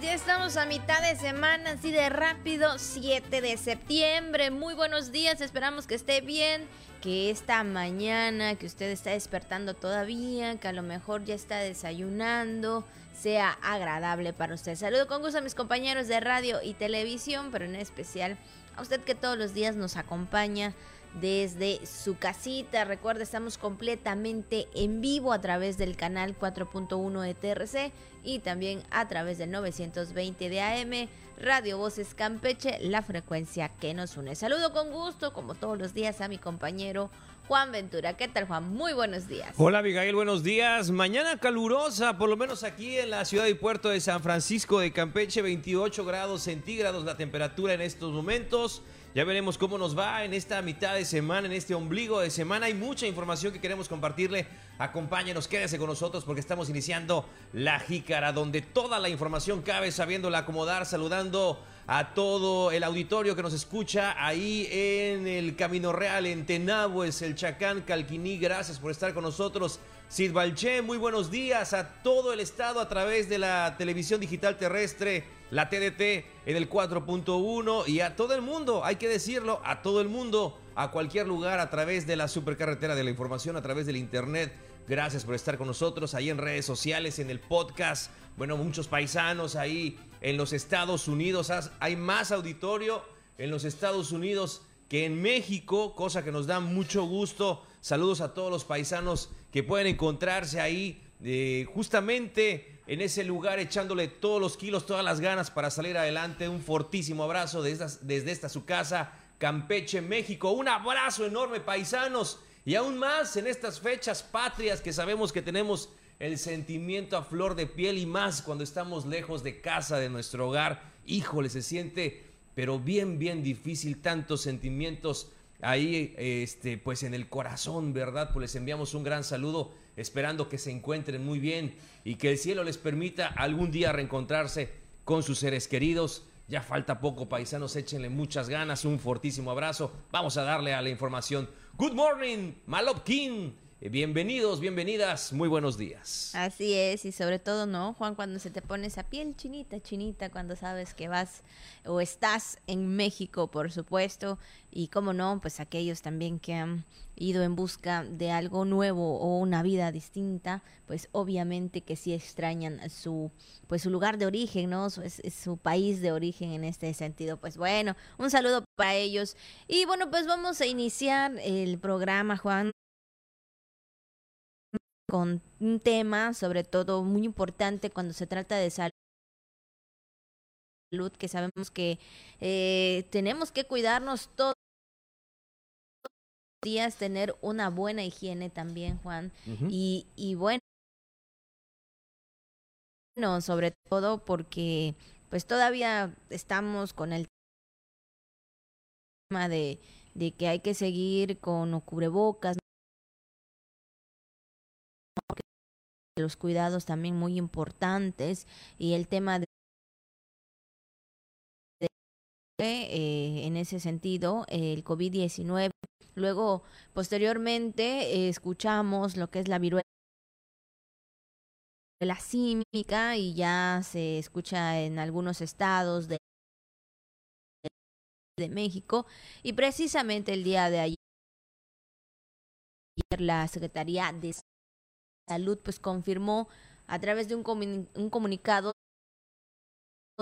ya estamos a mitad de semana, así de rápido, 7 de septiembre. Muy buenos días, esperamos que esté bien, que esta mañana que usted está despertando todavía, que a lo mejor ya está desayunando, sea agradable para usted. Saludo con gusto a mis compañeros de radio y televisión, pero en especial a usted que todos los días nos acompaña desde su casita. Recuerda, estamos completamente en vivo a través del canal 4.1 de TRC y también a través del 920 de AM, Radio Voces Campeche, la frecuencia que nos une. Saludo con gusto, como todos los días, a mi compañero Juan Ventura. ¿Qué tal, Juan? Muy buenos días. Hola, Abigail, buenos días. Mañana calurosa, por lo menos aquí en la ciudad y puerto de San Francisco de Campeche, 28 grados centígrados la temperatura en estos momentos. Ya veremos cómo nos va en esta mitad de semana, en este ombligo de semana. Hay mucha información que queremos compartirle. Acompáñenos, quédese con nosotros porque estamos iniciando La Jícara, donde toda la información cabe sabiéndola acomodar, saludando a todo el auditorio que nos escucha ahí en el Camino Real, en es el Chacán, Calquiní. Gracias por estar con nosotros. Sid Balché, muy buenos días a todo el estado a través de la televisión digital terrestre, la TDT en el 4.1 y a todo el mundo, hay que decirlo, a todo el mundo, a cualquier lugar a través de la supercarretera de la información, a través del internet. Gracias por estar con nosotros ahí en redes sociales, en el podcast. Bueno, muchos paisanos ahí en los Estados Unidos. Hay más auditorio en los Estados Unidos que en México, cosa que nos da mucho gusto. Saludos a todos los paisanos que pueden encontrarse ahí eh, justamente en ese lugar echándole todos los kilos, todas las ganas para salir adelante. Un fortísimo abrazo desde, desde esta su casa, Campeche, México. Un abrazo enorme, paisanos. Y aún más en estas fechas patrias que sabemos que tenemos el sentimiento a flor de piel y más cuando estamos lejos de casa, de nuestro hogar. Híjole, se siente, pero bien, bien difícil, tantos sentimientos ahí este, pues en el corazón, ¿verdad? Pues les enviamos un gran saludo, esperando que se encuentren muy bien y que el cielo les permita algún día reencontrarse con sus seres queridos. Ya falta poco, paisanos, échenle muchas ganas, un fortísimo abrazo. Vamos a darle a la información. Good morning, King. Eh, bienvenidos, bienvenidas, muy buenos días. Así es, y sobre todo, ¿no, Juan? Cuando se te pone esa piel chinita, chinita, cuando sabes que vas o estás en México, por supuesto, y cómo no, pues aquellos también que han ido en busca de algo nuevo o una vida distinta, pues obviamente que sí extrañan su pues su lugar de origen, ¿no? Su, es, su país de origen en este sentido. Pues bueno, un saludo para ellos. Y bueno, pues vamos a iniciar el programa, Juan con un tema, sobre todo muy importante cuando se trata de salud que sabemos que eh, tenemos que cuidarnos todos los días, tener una buena higiene también, Juan. y, y bueno, sobre todo porque pues todavía estamos con el tema de, de que hay que seguir con cubrebocas, los cuidados también muy importantes y el tema de eh, en ese sentido el COVID-19. Luego, posteriormente, escuchamos lo que es la viruela la símica y ya se escucha en algunos estados de, de México y precisamente el día de ayer la Secretaría de Salud pues confirmó a través de un, un comunicado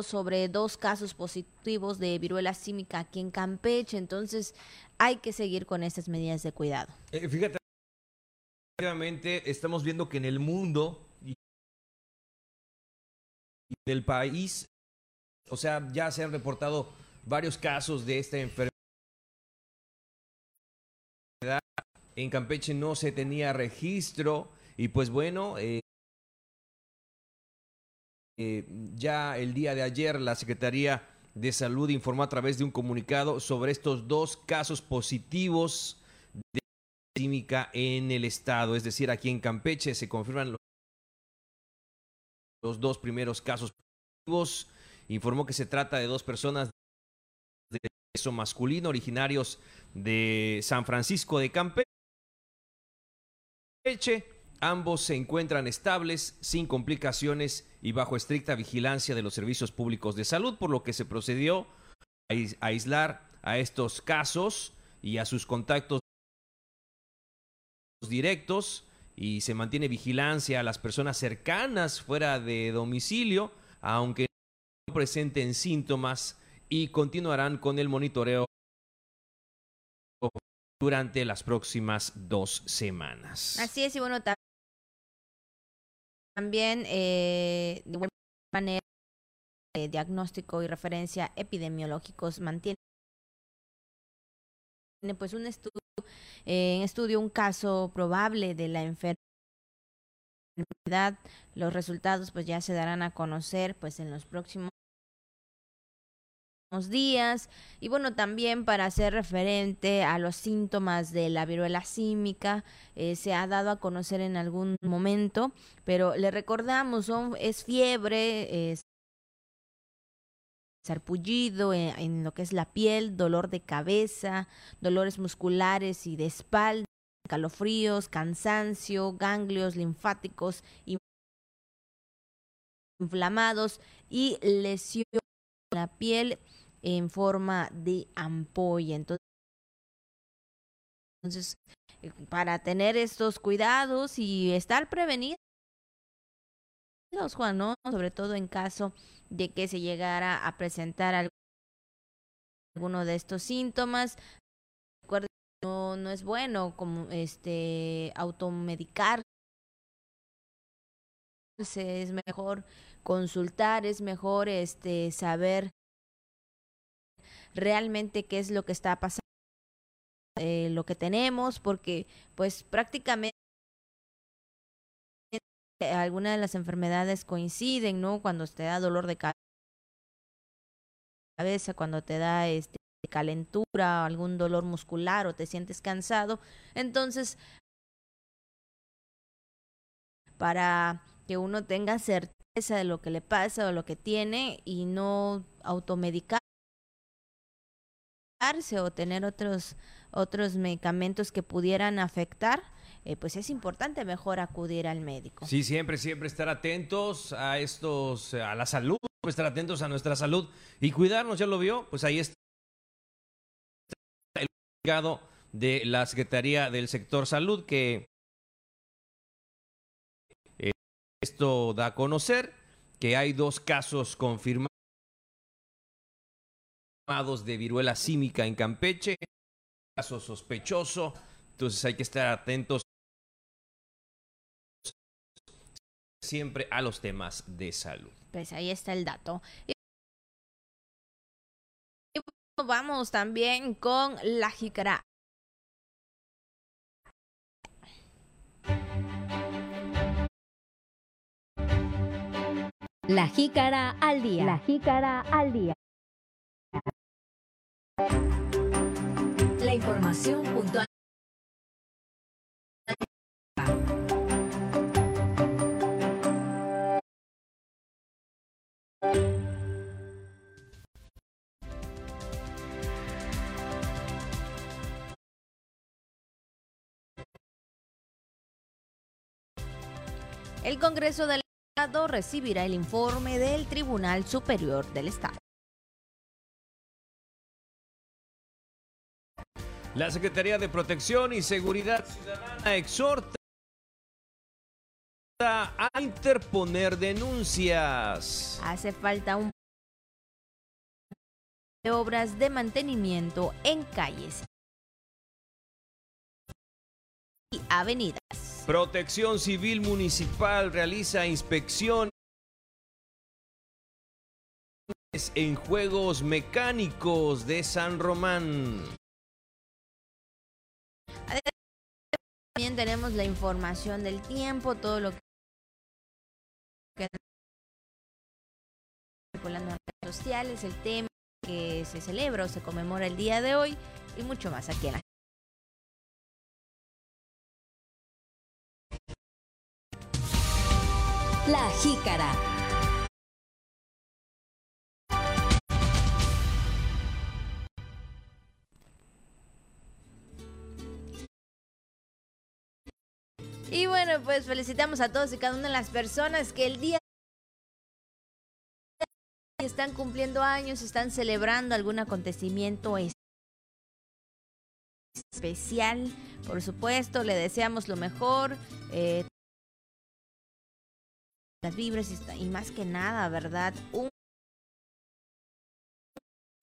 sobre dos casos positivos de viruela símica aquí en Campeche, entonces hay que seguir con estas medidas de cuidado. Eh, fíjate, estamos viendo que en el mundo y del país, o sea, ya se han reportado varios casos de esta enfermedad. En Campeche no se tenía registro y pues bueno, eh, eh, ya el día de ayer la Secretaría de Salud informó a través de un comunicado sobre estos dos casos positivos de química en el estado, es decir, aquí en Campeche se confirman los dos primeros casos positivos. Informó que se trata de dos personas de sexo masculino originarios de San Francisco de Campeche Ambos se encuentran estables, sin complicaciones y bajo estricta vigilancia de los servicios públicos de salud, por lo que se procedió a aislar a estos casos y a sus contactos directos y se mantiene vigilancia a las personas cercanas fuera de domicilio, aunque no presenten síntomas y continuarán con el monitoreo durante las próximas dos semanas. Así es, y bueno, también eh, de manera de diagnóstico y referencia epidemiológicos mantiene pues un estudio eh, estudio un caso probable de la enfermedad. Los resultados pues ya se darán a conocer pues en los próximos días. Y bueno también para hacer referente a los síntomas de la viruela símica eh, se ha dado a conocer en algún momento pero le recordamos son, es fiebre es sarpullido en, en, lo que es la piel, dolor de cabeza, dolores musculares y de espalda, calofríos, cansancio, ganglios linfáticos inflamados y lesión en la piel en forma de ampolla. Entonces, eh, para tener estos cuidados y estar prevenidos, Juan, ¿no? Sobre todo en caso de que se llegara a presentar alguno de estos síntomas. Recuerden, no, no es bueno como este automedicar. Es mejor consultar, es mejor este saber realmente qué es lo que está pasando, eh, lo que tenemos, porque pues prácticamente algunas de las enfermedades coinciden, ¿no? Cuando te da dolor de cabeza, cuando te da este calentura, algún dolor muscular o te sientes cansado, entonces para que uno tenga certeza de lo que le pasa o lo que tiene y no automedicar o tener otros, otros medicamentos que pudieran afectar, eh, pues es importante mejor acudir al médico. Sí, siempre, siempre estar atentos a estos, a la salud, estar atentos a nuestra salud y cuidarnos, ya lo vio, pues ahí está el legado de la Secretaría del Sector Salud que eh, esto da a conocer que hay dos casos confirmados de viruela símica en Campeche, caso sospechoso, entonces hay que estar atentos siempre a los temas de salud. Pues ahí está el dato. Y vamos también con la jícara. La jícara al día. La jícara al día. La información puntual. El Congreso del Estado recibirá el informe del Tribunal Superior del Estado. La Secretaría de Protección y Seguridad Ciudadana exhorta a interponer denuncias. Hace falta un de obras de mantenimiento en calles y avenidas. Protección Civil Municipal realiza inspección en juegos mecánicos de San Román. También tenemos la información del tiempo, todo lo que circulando en redes sociales, el tema que se celebra o se conmemora el día de hoy y mucho más aquí en la La Jícara. Bueno, pues felicitamos a todos y cada una de las personas que el día están cumpliendo años, están celebrando algún acontecimiento especial. Por supuesto, le deseamos lo mejor. Eh, las vibras y, más que nada, ¿verdad? Un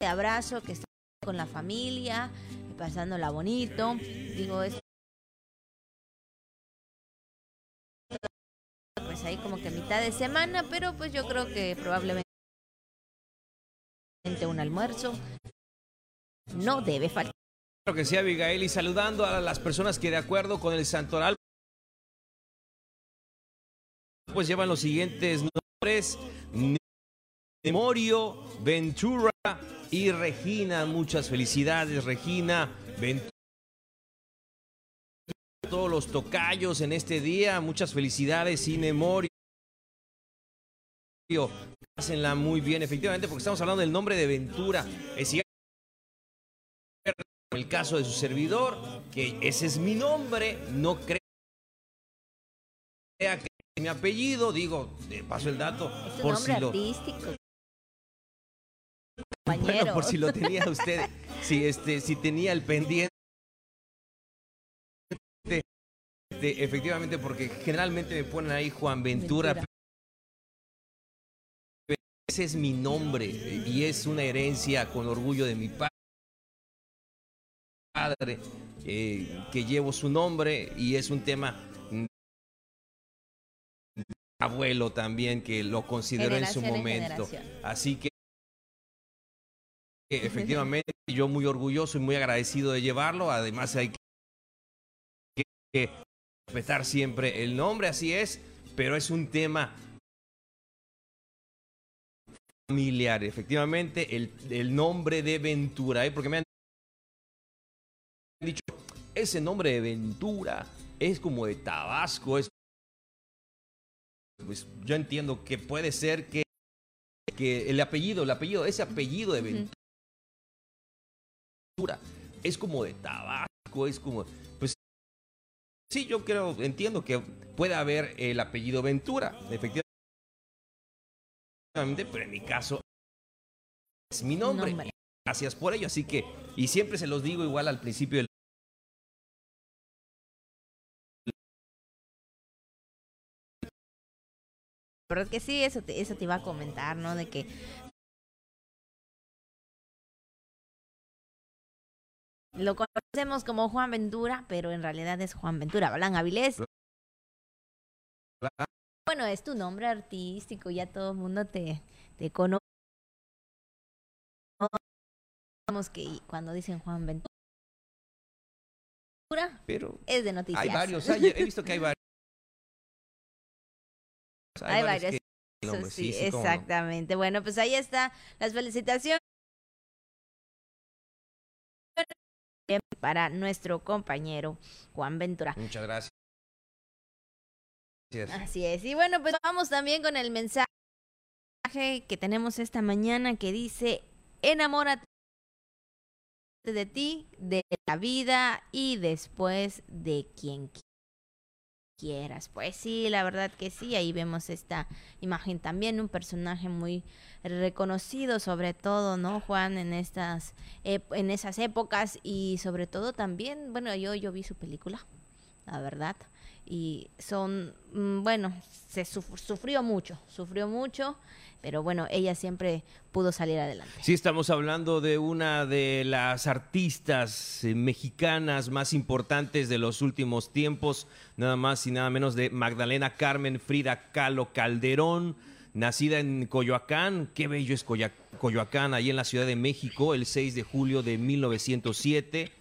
abrazo que está con la familia, pasándola bonito. Digo, es ahí como que mitad de semana, pero pues yo creo que probablemente un almuerzo no debe faltar. Claro que sí, Abigail, y saludando a las personas que de acuerdo con el santoral pues llevan los siguientes nombres. Memorio, Ventura y Regina. Muchas felicidades, Regina. Ventura. Todos los tocayos en este día. Muchas felicidades, sin Memorio. Pásenla muy bien, efectivamente, porque estamos hablando del nombre de Ventura. Es el caso de su servidor, que ese es mi nombre, no crea que es mi apellido, digo, paso el dato, Es un por nombre si lo artístico. bueno, por si lo tenía usted, si este, si tenía el pendiente. Efectivamente, porque generalmente me ponen ahí Juan Ventura. Ventura. Ese es mi nombre eh, y es una herencia con orgullo de mi pa- padre, eh, que llevo su nombre y es un tema abuelo también que lo consideró en su momento. Así que efectivamente yo muy orgulloso y muy agradecido de llevarlo. Además hay que respetar siempre el nombre, así es, pero es un tema familiar, efectivamente, el, el nombre de Ventura, ¿eh? porque me han dicho, ese nombre de Ventura es como de Tabasco, es pues yo entiendo que puede ser que, que el apellido, el apellido, ese apellido de Ventura es como de Tabasco, es como, pues sí, yo creo, entiendo que puede haber el apellido Ventura, efectivamente, pero en mi caso es mi nombre. Nombre. Gracias por ello, así que, y siempre se los digo igual al principio del La verdad que sí, eso te, eso te iba a comentar, ¿no? De que lo conocemos como Juan Ventura, pero en realidad es Juan Ventura Balán Avilés. Bueno, es tu nombre artístico, ya todo el mundo te, te conoce. Que cuando dicen Juan Ventura pero es de noticias. hay varios, hay- he visto que hay varios. Hay varios. que- nombres, sí, sí, sí, cómo no. exactamente. Bueno, pues ahí está las felicitaciones para nuestro compañero Juan Ventura. Muchas gracias. Así es. Y bueno, pues vamos también con el mensaje que tenemos esta mañana que dice, enamórate de ti, de la vida y después de quien qui- quieras. Pues sí, la verdad que sí, ahí vemos esta imagen también, un personaje muy reconocido sobre todo, ¿no, Juan? En estas, en esas épocas y sobre todo también, bueno, yo, yo vi su película, la verdad, y son, mm, bueno, se suf- sufrió mucho, sufrió mucho, pero bueno, ella siempre pudo salir adelante. Sí, estamos hablando de una de las artistas eh, mexicanas más importantes de los últimos tiempos, nada más y nada menos de Magdalena Carmen Frida Kahlo Calderón, nacida en Coyoacán, qué bello es Coyoacán, ahí en la Ciudad de México, el 6 de julio de 1907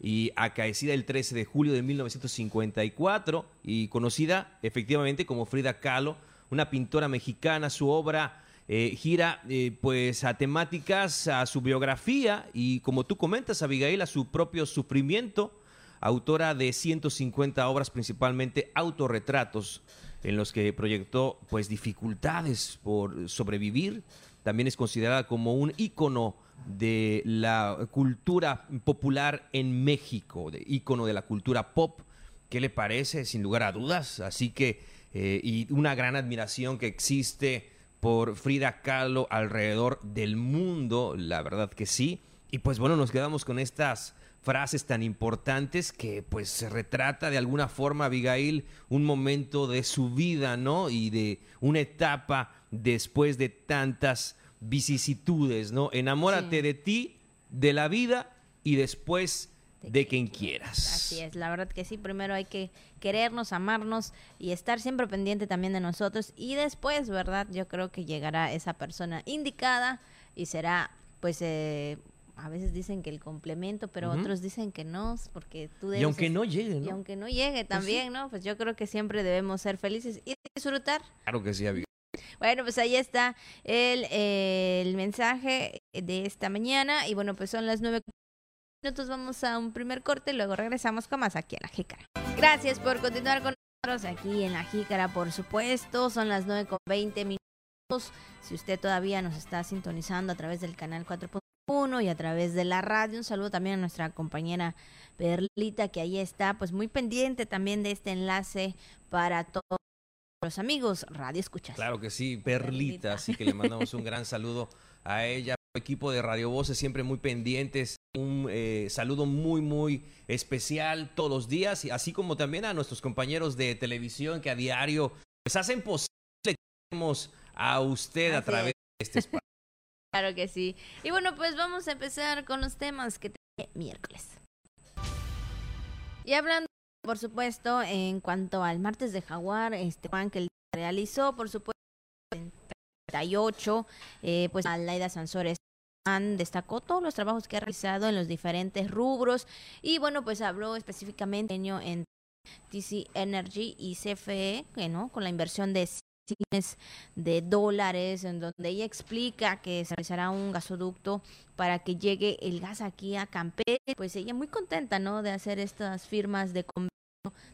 y acaecida el 13 de julio de 1954 y conocida efectivamente como Frida Kahlo, una pintora mexicana. Su obra eh, gira eh, pues a temáticas, a su biografía y como tú comentas, Abigail, a su propio sufrimiento, autora de 150 obras, principalmente autorretratos en los que proyectó pues dificultades por sobrevivir. También es considerada como un ícono de la cultura popular en México, de ícono de la cultura pop ¿Qué le parece? Sin lugar a dudas. Así que, eh, y una gran admiración que existe por Frida Kahlo alrededor del mundo, la verdad que sí. Y pues bueno, nos quedamos con estas frases tan importantes que pues se retrata de alguna forma Abigail un momento de su vida, ¿no? Y de una etapa después de tantas vicisitudes, ¿no? Enamórate Sí. de ti, de la vida y después de quien quieras. Así es, la verdad que sí, primero hay que querernos, amarnos y estar siempre pendiente también de nosotros y después, ¿verdad? Yo creo que llegará esa persona indicada y será, pues, eh, a veces dicen que el complemento, pero otros dicen que no, porque tú debes... Y aunque no llegue, Y ¿no? aunque no llegue también, ¿no? Pues yo creo que siempre debemos ser felices y disfrutar. Claro que sí. Bueno, pues ahí está el, eh, el mensaje de esta mañana. Y bueno, pues son las nueve minutos. Vamos a un primer corte y luego regresamos con más aquí en la Jícara. Gracias por continuar con nosotros aquí en la Jícara, por supuesto. Son las nueve con 20 minutos. Si usted todavía nos está sintonizando a través del canal 4.1 y a través de la radio, un saludo también a nuestra compañera Perlita, que ahí está, pues muy pendiente también de este enlace para todos los amigos Radio Escuchas. Claro que sí, Perlita, Perlita. así que le mandamos un gran saludo a ella, equipo de Radio Voces siempre muy pendientes, un eh, saludo muy muy especial todos los días, así como también a nuestros compañeros de televisión que a diario pues hacen posible que tenemos a usted a través de este espacio. Claro que sí. Y bueno, pues vamos a empezar con los temas que tiene miércoles. Y hablando, por supuesto, en cuanto al martes de Jaguar, este Juan que realizó, por supuesto, en 38, eh, pues Alaida Sansores destacó todos los trabajos que ha realizado en los diferentes rubros y bueno, pues habló específicamente en TC Energy y CFE, no, con la inversión de de dólares, en donde ella explica que se realizará un gasoducto para que llegue el gas aquí a Campeche. Pues ella muy contenta, ¿no? De hacer estas firmas de convenio,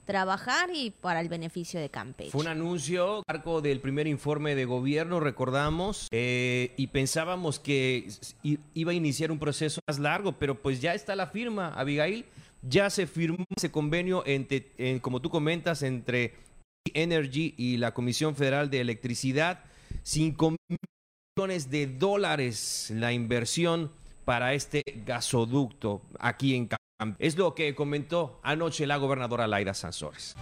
trabajar y para el beneficio de Campeche. Fue un anuncio marco del primer informe de gobierno, recordamos, eh, y pensábamos que iba a iniciar un proceso más largo, pero pues ya está la firma, Abigail. Ya se firmó ese convenio, entre, en- como tú comentas, entre Energy y la Comisión Federal de Electricidad. 5 millones de dólares la inversión para este gasoducto aquí en Campeche. Es lo que comentó anoche la gobernadora Laira Sansores.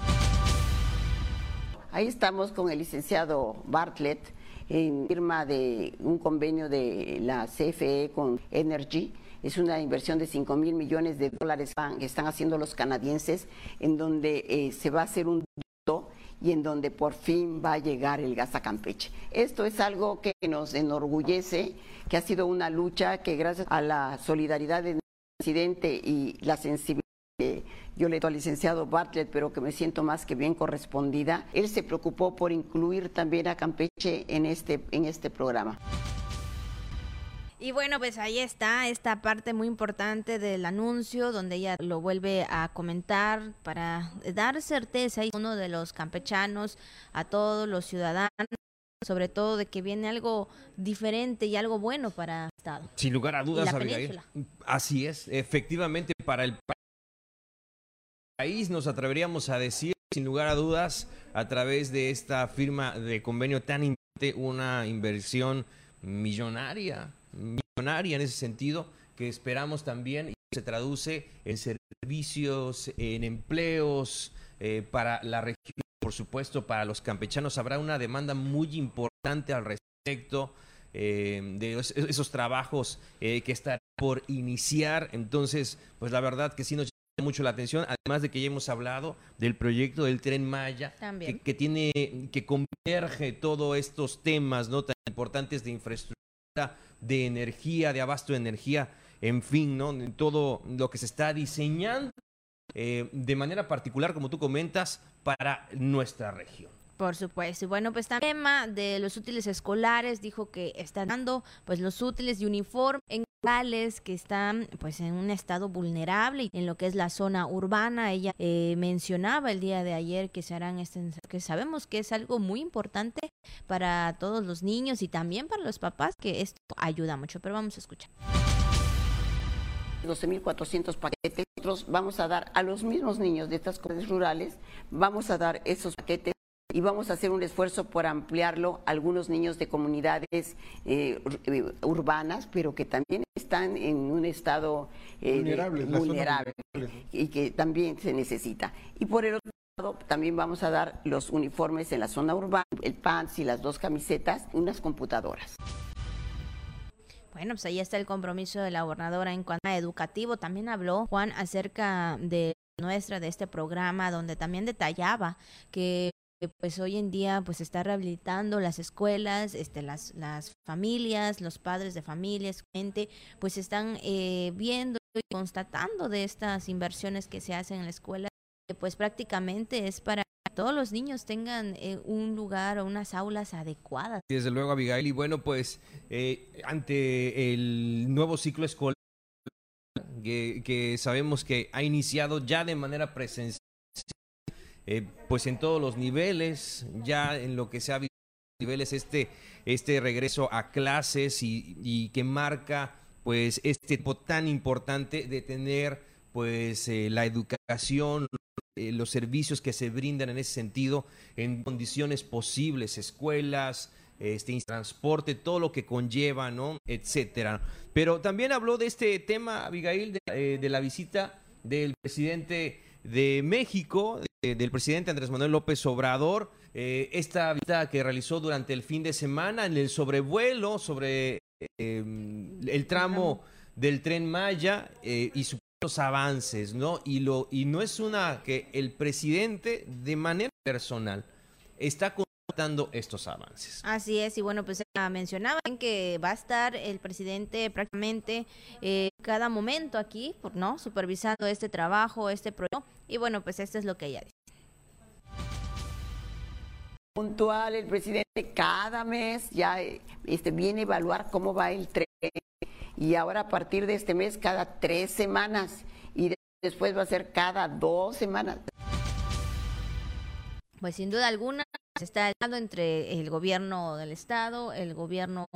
Ahí estamos con el licenciado Bartlett en firma de un convenio de la CFE con Energy. Es una inversión de 5 mil millones de dólares que están haciendo los canadienses, en donde eh, se va a hacer un ducto y en donde por fin va a llegar el gas a Campeche. Esto es algo que nos enorgullece, que ha sido una lucha que gracias a la solidaridad del presidente y la sensibilidad que yo le doy al licenciado Bartlett, pero que me siento más que bien correspondida. Él se preocupó por incluir también a Campeche en este, en este programa. Y bueno, pues ahí está esta parte muy importante del anuncio donde ella lo vuelve a comentar para dar certeza a uno de los campechanos, a todos los ciudadanos, sobre todo de que viene algo diferente y algo bueno para el Estado. Sin lugar a dudas, Abigail. Así es, efectivamente, para el pa- país nos atreveríamos a decir, sin lugar a dudas, a través de esta firma de convenio tan importante, una inversión millonaria, millonaria en ese sentido, que esperamos también y se traduce en servicios, en empleos eh, para la región, por supuesto, para los campechanos. Habrá una demanda muy importante al respecto eh, de es- esos trabajos eh, que están por iniciar. Entonces, pues la verdad que sí nos llama mucho la atención, además de que ya hemos hablado del proyecto del tren Maya, que, que tiene, que converge todos estos temas no tan importantes de infraestructura, de energía, de abasto de energía, en fin, ¿no? En todo lo que se está diseñando eh, de manera particular, como tú comentas, para nuestra región. Por supuesto. Y bueno, pues también el tema de los útiles escolares dijo que están dando pues los útiles y uniformes en locales que están pues en un estado vulnerable en lo que es la zona urbana. Ella eh, mencionaba el día de ayer que se harán este que sabemos que es algo muy importante para todos los niños y también para los papás que esto ayuda mucho. Pero vamos a escuchar. 12.400 paquetes. Nosotros vamos a dar a los mismos niños de estas comunidades rurales, vamos a dar esos paquetes y vamos a hacer un esfuerzo por ampliarlo a algunos niños de comunidades eh, urbanas, pero que también están en un estado eh, vulnerable y que también se necesita. Y por el otro lado, también vamos a dar los uniformes en la zona urbana, el pants y las dos camisetas, unas computadoras. Bueno, pues ahí está el compromiso de la gobernadora en cuanto a educativo. También habló Juan acerca de nuestra, de este programa, donde también detallaba que pues hoy en día pues está rehabilitando las escuelas, este, las, las familias, los padres de familias, gente, pues están eh, viendo y constatando de estas inversiones que se hacen en la escuela, que pues prácticamente es para todos los niños tengan eh, un lugar o unas aulas adecuadas. Desde luego, Abigail, y bueno, pues eh, ante el nuevo ciclo escolar que, sabemos que ha iniciado ya de manera presencial, eh, pues en todos los niveles, ya en lo que se ha visto niveles este, este regreso a clases y, que marca pues este tipo tan importante de tener pues eh, la educación, eh, los servicios que se brindan en ese sentido en condiciones posibles, escuelas, este transporte, todo lo que conlleva, ¿no? etcétera. Pero también habló de este tema, Abigail, de, de la visita del presidente de México, del presidente Andrés Manuel López Obrador, eh, esta visita que realizó durante el fin de semana en el sobrevuelo sobre em, el tramo del tren Maya eh, y sus avances, ¿no? Y, lo, y no es una que el presidente de manera personal está contando estos avances. Así es, y bueno, pues mencionaba que va a estar el presidente prácticamente eh, cada momento aquí, ¿no? Supervisando este trabajo, este proyecto y bueno, pues esto es lo que ella dice. Puntual, el presidente cada mes ya este, viene a evaluar cómo va el tren y ahora a partir de este mes cada tres semanas y después va a ser cada dos semanas. Pues sin duda alguna se está dando entre el gobierno del estado, el gobierno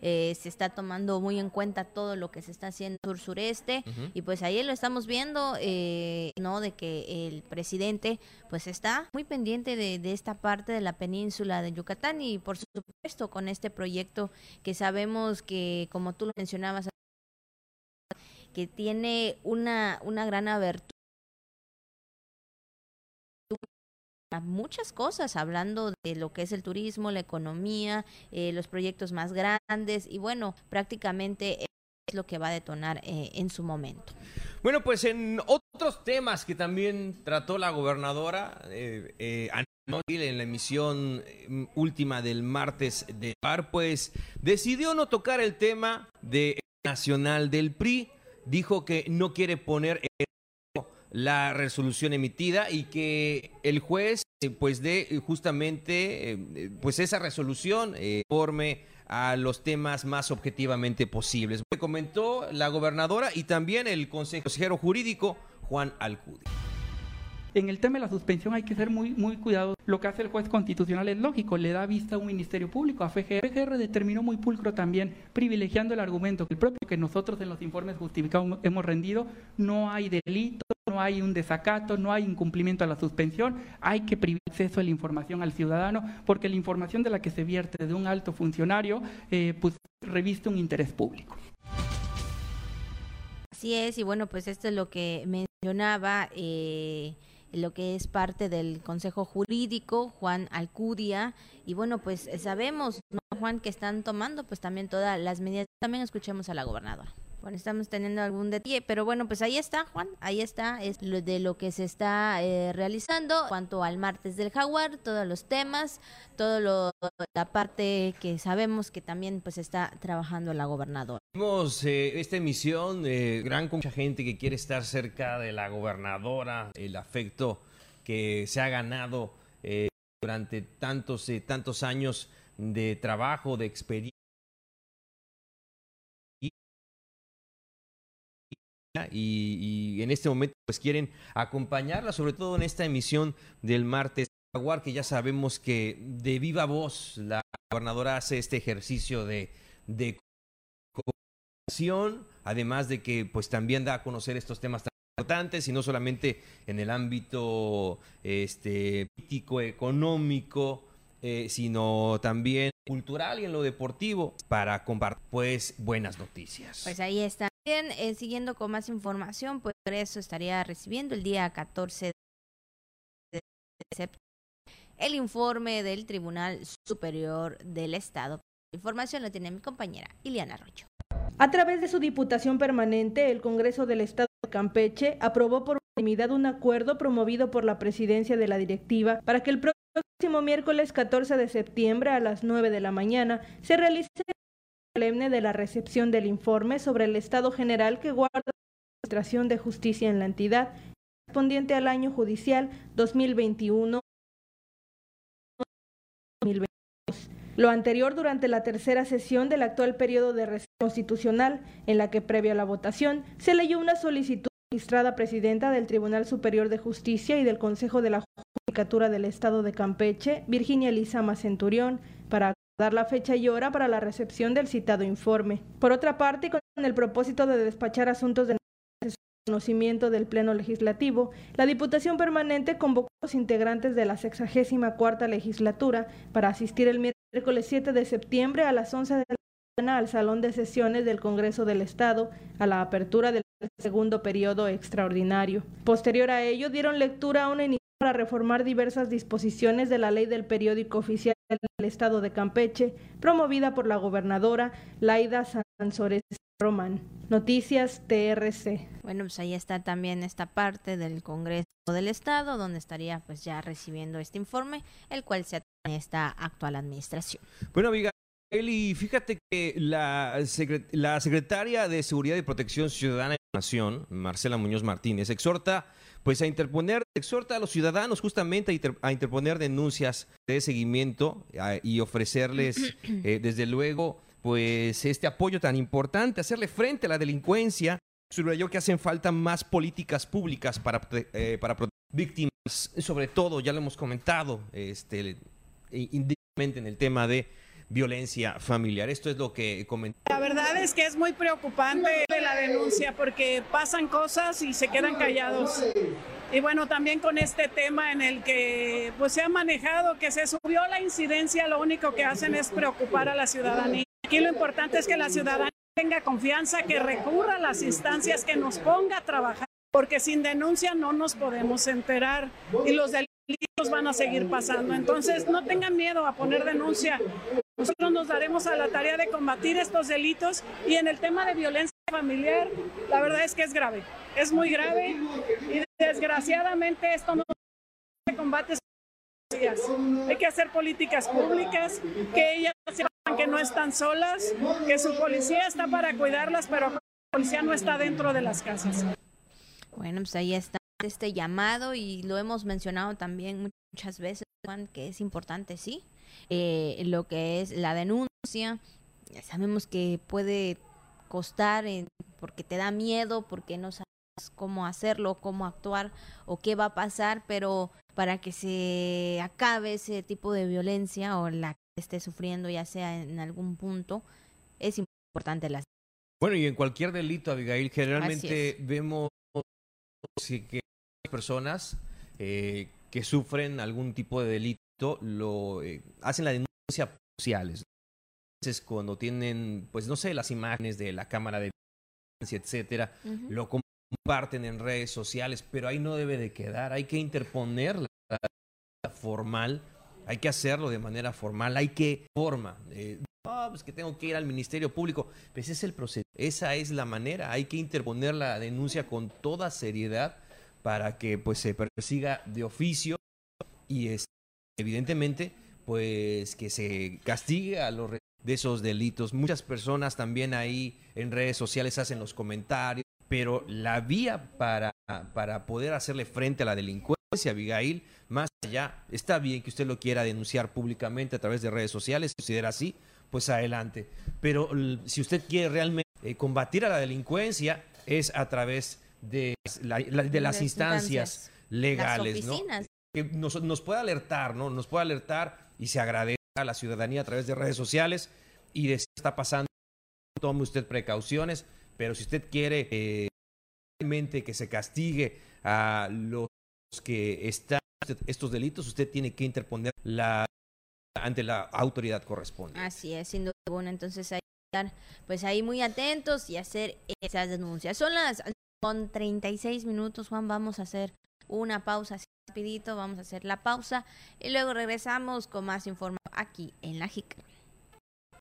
eh, se está tomando muy en cuenta todo lo que se está haciendo sur sureste y pues ahí lo estamos viendo eh, no de que el presidente pues está muy pendiente de, de, esta parte de la península de Yucatán y por supuesto con este proyecto que sabemos que como tú lo mencionabas que tiene una una gran abertura muchas cosas, hablando de lo que es el turismo, la economía, eh, los proyectos más grandes y bueno, prácticamente es lo que va a detonar eh, en su momento. Bueno, pues en otros temas que también trató la gobernadora eh, eh en la emisión última del martes de par, pues decidió no tocar el tema de nacional del PRI. Dijo que no quiere poner la resolución emitida y que el juez eh, pues dé justamente eh, pues esa resolución eh, forme a los temas más objetivamente posibles. Comentó la gobernadora y también el consejero jurídico Juan Alcudi. En el tema de la suspensión hay que ser muy, muy. Lo que hace el juez constitucional es lógico, le da vista a un ministerio público, a FGR. FGR determinó muy pulcro también, privilegiando el argumento que el propio que nosotros en los informes justificados hemos rendido, no hay delito, no hay un desacato, no hay incumplimiento a la suspensión, hay que privar acceso a la información al ciudadano, porque la información de la que se vierte de un alto funcionario, eh, pues reviste un interés público. Así es, y bueno, pues esto es lo que mencionaba eh, lo que es parte del Consejo Jurídico, Juan Alcudia, y bueno, pues sabemos, ¿no, Juan, que están tomando pues también todas las medidas. También escuchemos a la gobernadora. Bueno, estamos teniendo algún detalle, pero bueno, pues ahí está, Juan, ahí está, es lo de lo que se está eh, realizando. En cuanto al martes del jaguar, todos los temas, todo lo, la parte que sabemos que también pues está trabajando la gobernadora. Vimos eh, esta emisión, de gran mucha gente que quiere estar cerca de la gobernadora, el afecto que se ha ganado eh, durante tantos, tantos años de trabajo, de experiencia y, en este momento pues quieren acompañarla, sobre todo en esta emisión del martes Jaguar, que ya sabemos que de viva voz la gobernadora hace este ejercicio de, de comunicación además de que pues también da a conocer estos temas tan importantes y no solamente en el ámbito este, político, económico, eh, sino también cultural y en lo deportivo para compartir pues buenas noticias. Pues ahí está. Eh, siguiendo con más información, pues eso estaría recibiendo el día 14 de septiembre el informe del Tribunal Superior del Estado. La información lo tiene mi compañera Iliana Rocho. A través de su diputación permanente, el Congreso del Estado de Campeche aprobó por unanimidad un acuerdo promovido por la presidencia de la directiva para que el próximo miércoles 14 de septiembre a las 9 de la mañana se realice solemne de la recepción del informe sobre el estado general que guarda la Administración de Justicia en la entidad correspondiente al año judicial 2021 Lo anterior durante la tercera sesión del actual periodo de receso constitucional, en la que previa a la votación se leyó una solicitud registrada presidenta del Tribunal Superior de Justicia y del Consejo de la Judicatura del Estado de Campeche, Virginia Lizama Centurión, para dar la fecha y hora para la recepción del citado informe. Por otra parte, con el propósito de despachar asuntos de conocimiento del Pleno Legislativo, la Diputación Permanente convocó a los integrantes de la 64 legislatura para asistir el miércoles 7 de septiembre a las 11 de la mañana al Salón de Sesiones del Congreso del Estado a la apertura del segundo periodo extraordinario. Posterior a ello, dieron lectura a una iniciativa para reformar diversas disposiciones de la ley del periódico oficial del Estado de Campeche, promovida por la gobernadora Laida Sansores Román. Noticias TRC. Bueno, pues ahí está también esta parte del Congreso del Estado, donde estaría pues ya recibiendo este informe, el cual se en esta actual administración. Bueno, amiga. Eli, fíjate que la, la secretaria de Seguridad y Protección Ciudadana Nación, Marcela Muñoz Martínez, exhorta pues a interponer, exhorta a los ciudadanos justamente a, interponer denuncias de seguimiento y ofrecerles, eh, desde luego, pues este apoyo tan importante, hacerle frente a la delincuencia. Subrayó que hacen falta más políticas públicas para, eh, para proteger víctimas, sobre todo, ya lo hemos comentado, este, indirectamente en el tema de violencia familiar. Esto es lo que comentó. La verdad es que es muy preocupante la denuncia porque pasan cosas y se quedan callados. Y bueno, también con este tema en el que pues se ha manejado que se subió la incidencia, lo único que hacen es preocupar a la ciudadanía. Aquí lo importante es que la ciudadanía tenga confianza, que recurra a las instancias, que nos ponga a trabajar, porque sin denuncia no nos podemos enterar y los delitos van a seguir pasando. Entonces, no tengan miedo a poner denuncia. Nosotros nos daremos a la tarea de combatir estos delitos y en el tema de violencia familiar, la verdad es que es grave, es muy grave y desgraciadamente esto no se combate. Hay que hacer políticas públicas, que ellas sepan que no están solas, que su policía está para cuidarlas, pero la policía no está dentro de las casas. Bueno, pues ahí está este llamado y lo hemos mencionado también muchas veces, Juan, que es importante, sí, eh, lo que es la denuncia. Sabemos que puede costar en, porque te da miedo, porque no sabes cómo hacerlo, cómo actuar o qué va a pasar, pero para que se acabe ese tipo de violencia o la que esté sufriendo, ya sea en algún punto, es importante la. Bueno, y en cualquier delito, Abigail, generalmente vemos que personas eh, que sufren algún tipo de delito lo eh, hacen la denuncia sociales. Entonces, cuando tienen, pues no sé, las imágenes de la cámara de violencia, etcétera, lo comparten en redes sociales, pero ahí no debe de quedar, hay que interponer la formal, hay que hacerlo de manera formal, hay que forma. Eh, pues que tengo que ir al Ministerio Público. Pues ese es el proceso, esa es la manera, hay que interponer la denuncia con toda seriedad para que pues se persiga de oficio y es, evidentemente pues que se castigue a los de esos delitos. Muchas personas también ahí en redes sociales hacen los comentarios, pero la vía para, para poder hacerle frente a la delincuencia, Abigail, más allá, está bien que usted lo quiera denunciar públicamente a través de redes sociales, si considera así, pues adelante. Pero si usted quiere realmente eh, combatir a la delincuencia, es a través de, de las instancias, legales, ¿no? Que nos, nos puede alertar, ¿no? Nos puede alertar y se agradece a la ciudadanía a través de redes sociales y de si está pasando, tome usted precauciones, Pero si usted quiere eh, realmente que se castigue a los que están estos delitos, usted tiene que interponer la ante la autoridad correspondiente. Así es, sin duda alguna. Entonces hay que estar pues ahí muy atentos y hacer esas denuncias. Son las con 36 minutos, Juan, vamos a hacer una pausa así rapidito, vamos a hacer la pausa y luego regresamos con más información aquí en La Jica.